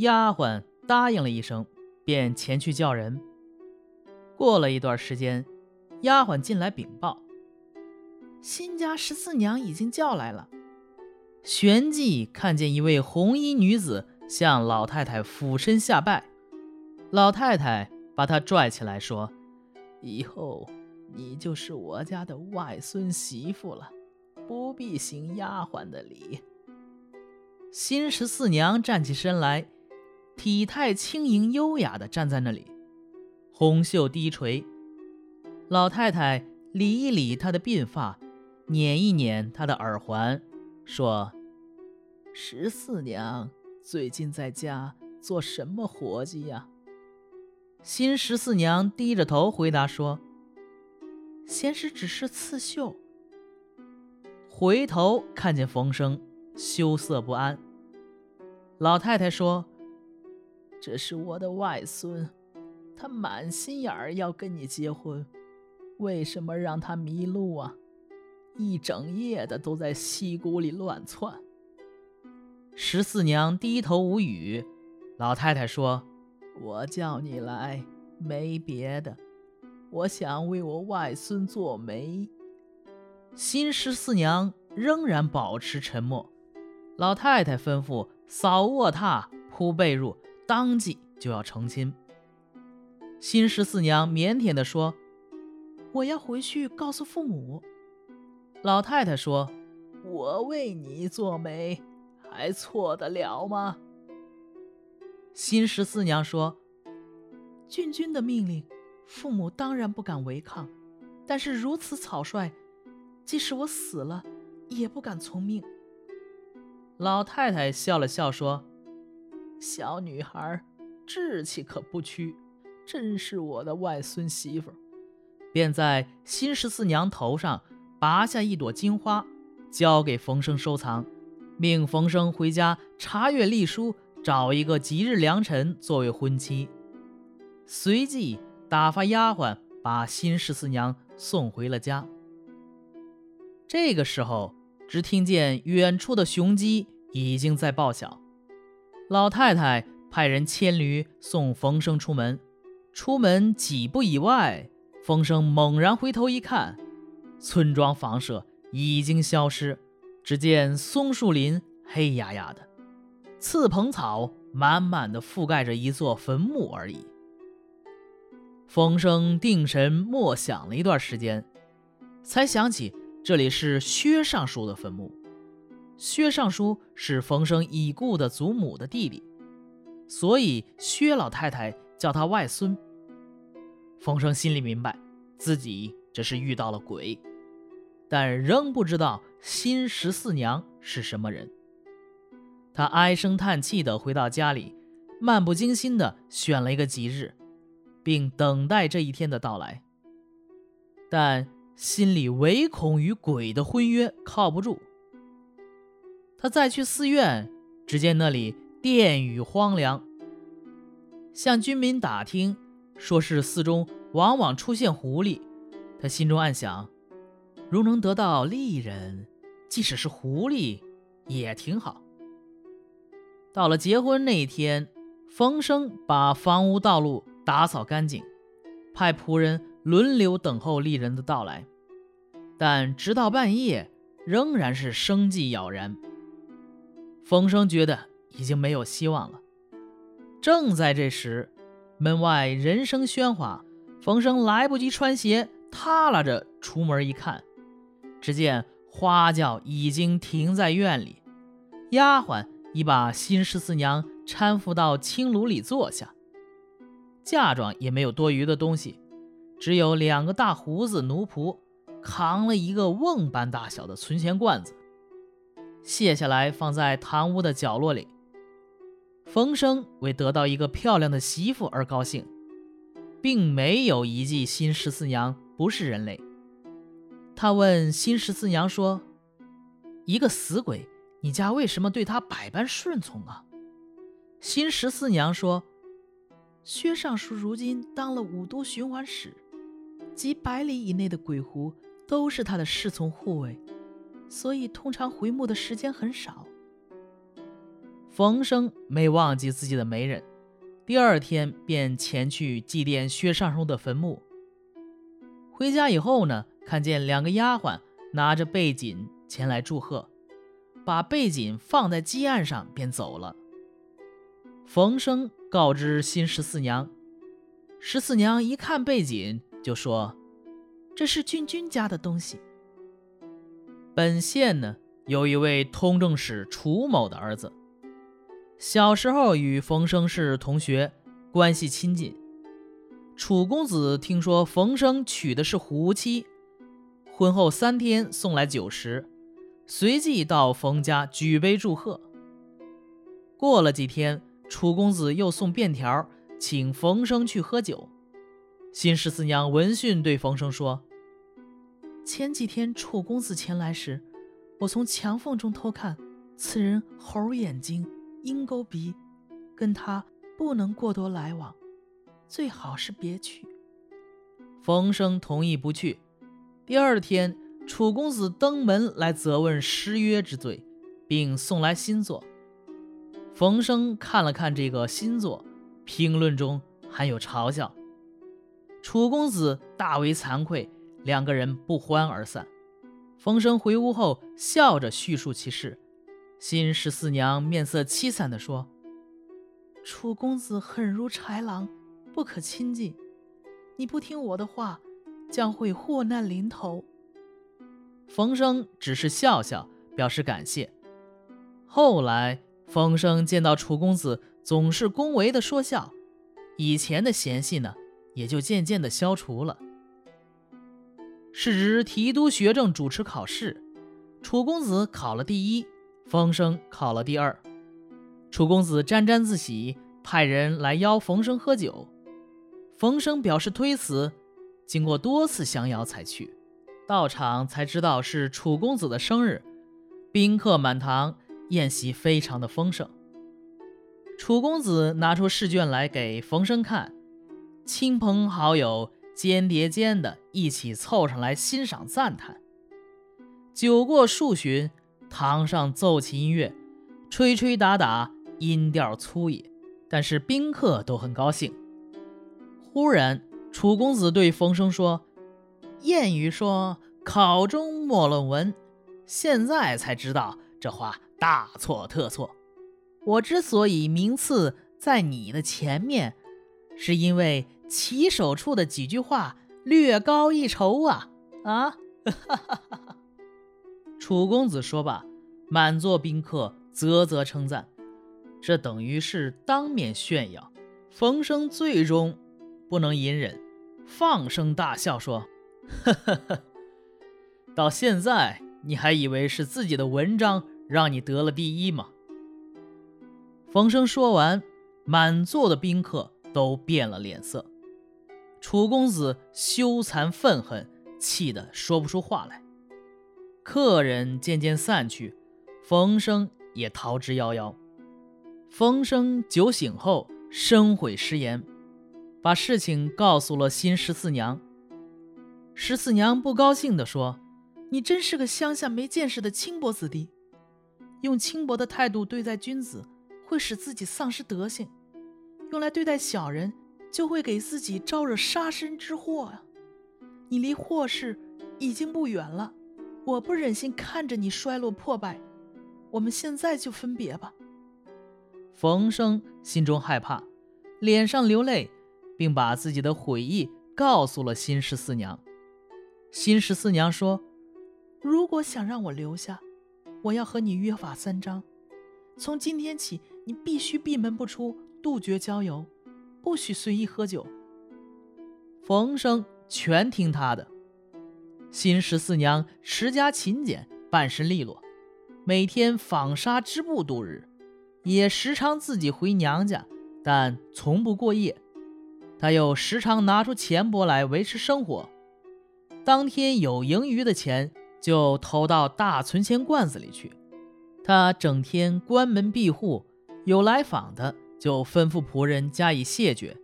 丫鬟答应了一声，便前去叫人。过了一段时间，丫鬟进来禀报：“新家十四娘已经叫来了。”旋即看见一位红衣女子向老太太俯身下拜，老太太把她拽起来说：“以后你就是我家的外孙媳妇了，不必行丫鬟的礼。”新十四娘站起身来，体态轻盈优雅地站在那里。红袖低垂，老太太理一理她的鬓发，捻一捻她的耳环，说：“十四娘最近在家做什么活计呀？”新十四娘低着头回答说：“闲时只是刺绣。”回头看见冯生，羞涩不安。老太太说：“这是我的外孙。”他满心眼儿要跟你结婚，为什么让他迷路啊？一整夜的都在溪谷里乱窜。十四娘低头无语。老太太说：“我叫你来没别的，我想为我外孙做媒。”新十四娘仍然保持沉默。老太太吩咐扫卧榻、铺被褥，当即就要成亲。新十四娘腼腆地说：“我要回去告诉父母。”老太太说：“我为你做媒，还错得了吗？”新十四娘说：“郡君的命令，父母当然不敢违抗，但是如此草率，即使我死了，也不敢从命。”老太太笑了笑说：“小女孩，志气可不屈。”真是我的外孙媳妇，便在新十四娘头上拔下一朵金花，交给冯生收藏，命冯生回家查阅历书，找一个吉日良辰作为婚期。随即打发丫鬟把新十四娘送回了家。这个时候，只听见远处的雄鸡已经在报晓，老太太派人牵驴送冯生出门。出门几步以外，冯生猛然回头一看，村庄房舍已经消失，只见松树林黑压压的，刺蓬草满满的覆盖着一座坟墓而已。风声定神默想了一段时间，才想起这里是薛尚书的坟墓。薛尚书是冯生已故的祖母的弟弟，所以薛老太太。叫他外孙。冯生心里明白，自己这是遇到了鬼，但仍不知道新十四娘是什么人。他唉声叹气地回到家里，漫不经心地选了一个吉日，并等待这一天的到来。但心里唯恐与鬼的婚约靠不住。他再去寺院，只见那里殿宇荒凉。向军民打听，说是寺中往往出现狐狸。他心中暗想：如能得到丽人，即使是狐狸也挺好。到了结婚那一天，冯生把房屋道路打扫干净，派仆人轮流等候丽人的到来。但直到半夜，仍然是生计杳然。冯生觉得已经没有希望了。正在这时，门外人声喧哗，冯生来不及穿鞋，踏拉着出门一看，只见花轿已经停在院里，丫鬟已把新十四娘搀扶到青炉里坐下，嫁妆也没有多余的东西，只有两个大胡子奴仆扛了一个瓮般大小的存钱罐子，卸下来放在堂屋的角落里。冯生为得到一个漂亮的媳妇而高兴，并没有疑忌新十四娘不是人类。他问新十四娘说：“一个死鬼，你家为什么对他百般顺从啊？”新十四娘说：“薛尚书如今当了五都巡环使，几百里以内的鬼狐都是他的侍从护卫，所以通常回墓的时间很少。”冯生没忘记自己的媒人，第二天便前去祭奠薛尚书的坟墓。回家以后呢，看见两个丫鬟拿着背锦前来祝贺，把背锦放在鸡案上便走了。冯生告知新十四娘，十四娘一看背锦，就说：“这是君君家的东西。”本县呢，有一位通政使楚某的儿子。小时候与冯生是同学，关系亲近。楚公子听说冯生娶的是胡妻，婚后三天送来酒食，随即到冯家举杯祝贺。过了几天，楚公子又送便条，请冯生去喝酒。新十四娘闻讯对冯生说：“前几天楚公子前来时，我从墙缝中偷看，此人猴眼睛。”鹰钩鼻，跟他不能过多来往，最好是别去。冯生同意不去。第二天，楚公子登门来责问失约之罪，并送来新作。冯生看了看这个新作，评论中含有嘲笑。楚公子大为惭愧，两个人不欢而散。冯生回屋后，笑着叙述其事。新十四娘面色凄惨地说：“楚公子狠如豺狼，不可亲近。你不听我的话，将会祸难临头。”冯生只是笑笑，表示感谢。后来，冯生见到楚公子总是恭维的说笑，以前的嫌隙呢，也就渐渐的消除了。是值提督学政主持考试，楚公子考了第一。冯生考了第二，楚公子沾沾自喜，派人来邀冯生喝酒。冯生表示推辞，经过多次相邀才去。到场才知道是楚公子的生日，宾客满堂，宴席非常的丰盛。楚公子拿出试卷来给冯生看，亲朋好友间叠间的一起凑上来欣赏赞叹。酒过数巡。堂上奏起音乐，吹吹打打，音调粗野，但是宾客都很高兴。忽然，楚公子对冯生说：“谚语说考中莫论文，现在才知道这话大错特错。我之所以名次在你的前面，是因为起手处的几句话略高一筹啊！”啊，楚公子说罢，满座宾客啧啧称赞，这等于是当面炫耀。冯生最终不能隐忍，放声大笑说：“呵呵呵，到现在你还以为是自己的文章让你得了第一吗？”冯生说完，满座的宾客都变了脸色。楚公子羞惭愤恨，气得说不出话来。客人渐渐散去，冯生也逃之夭夭。冯生酒醒后深悔失言，把事情告诉了新十四娘。十四娘不高兴地说：“你真是个乡下没见识的轻薄子弟，用轻薄的态度对待君子，会使自己丧失德性；用来对待小人，就会给自己招惹杀身之祸啊！你离祸事已经不远了。”我不忍心看着你衰落破败，我们现在就分别吧。冯生心中害怕，脸上流泪，并把自己的悔意告诉了新十四娘。新十四娘说：“如果想让我留下，我要和你约法三章：从今天起，你必须闭门不出，杜绝交友，不许随意喝酒。”冯生全听他的。新十四娘持家勤俭，办事利落，每天纺纱织布度日，也时常自己回娘家，但从不过夜。她又时常拿出钱帛来维持生活，当天有盈余的钱就投到大存钱罐子里去。她整天关门闭户，有来访的就吩咐仆人加以谢绝，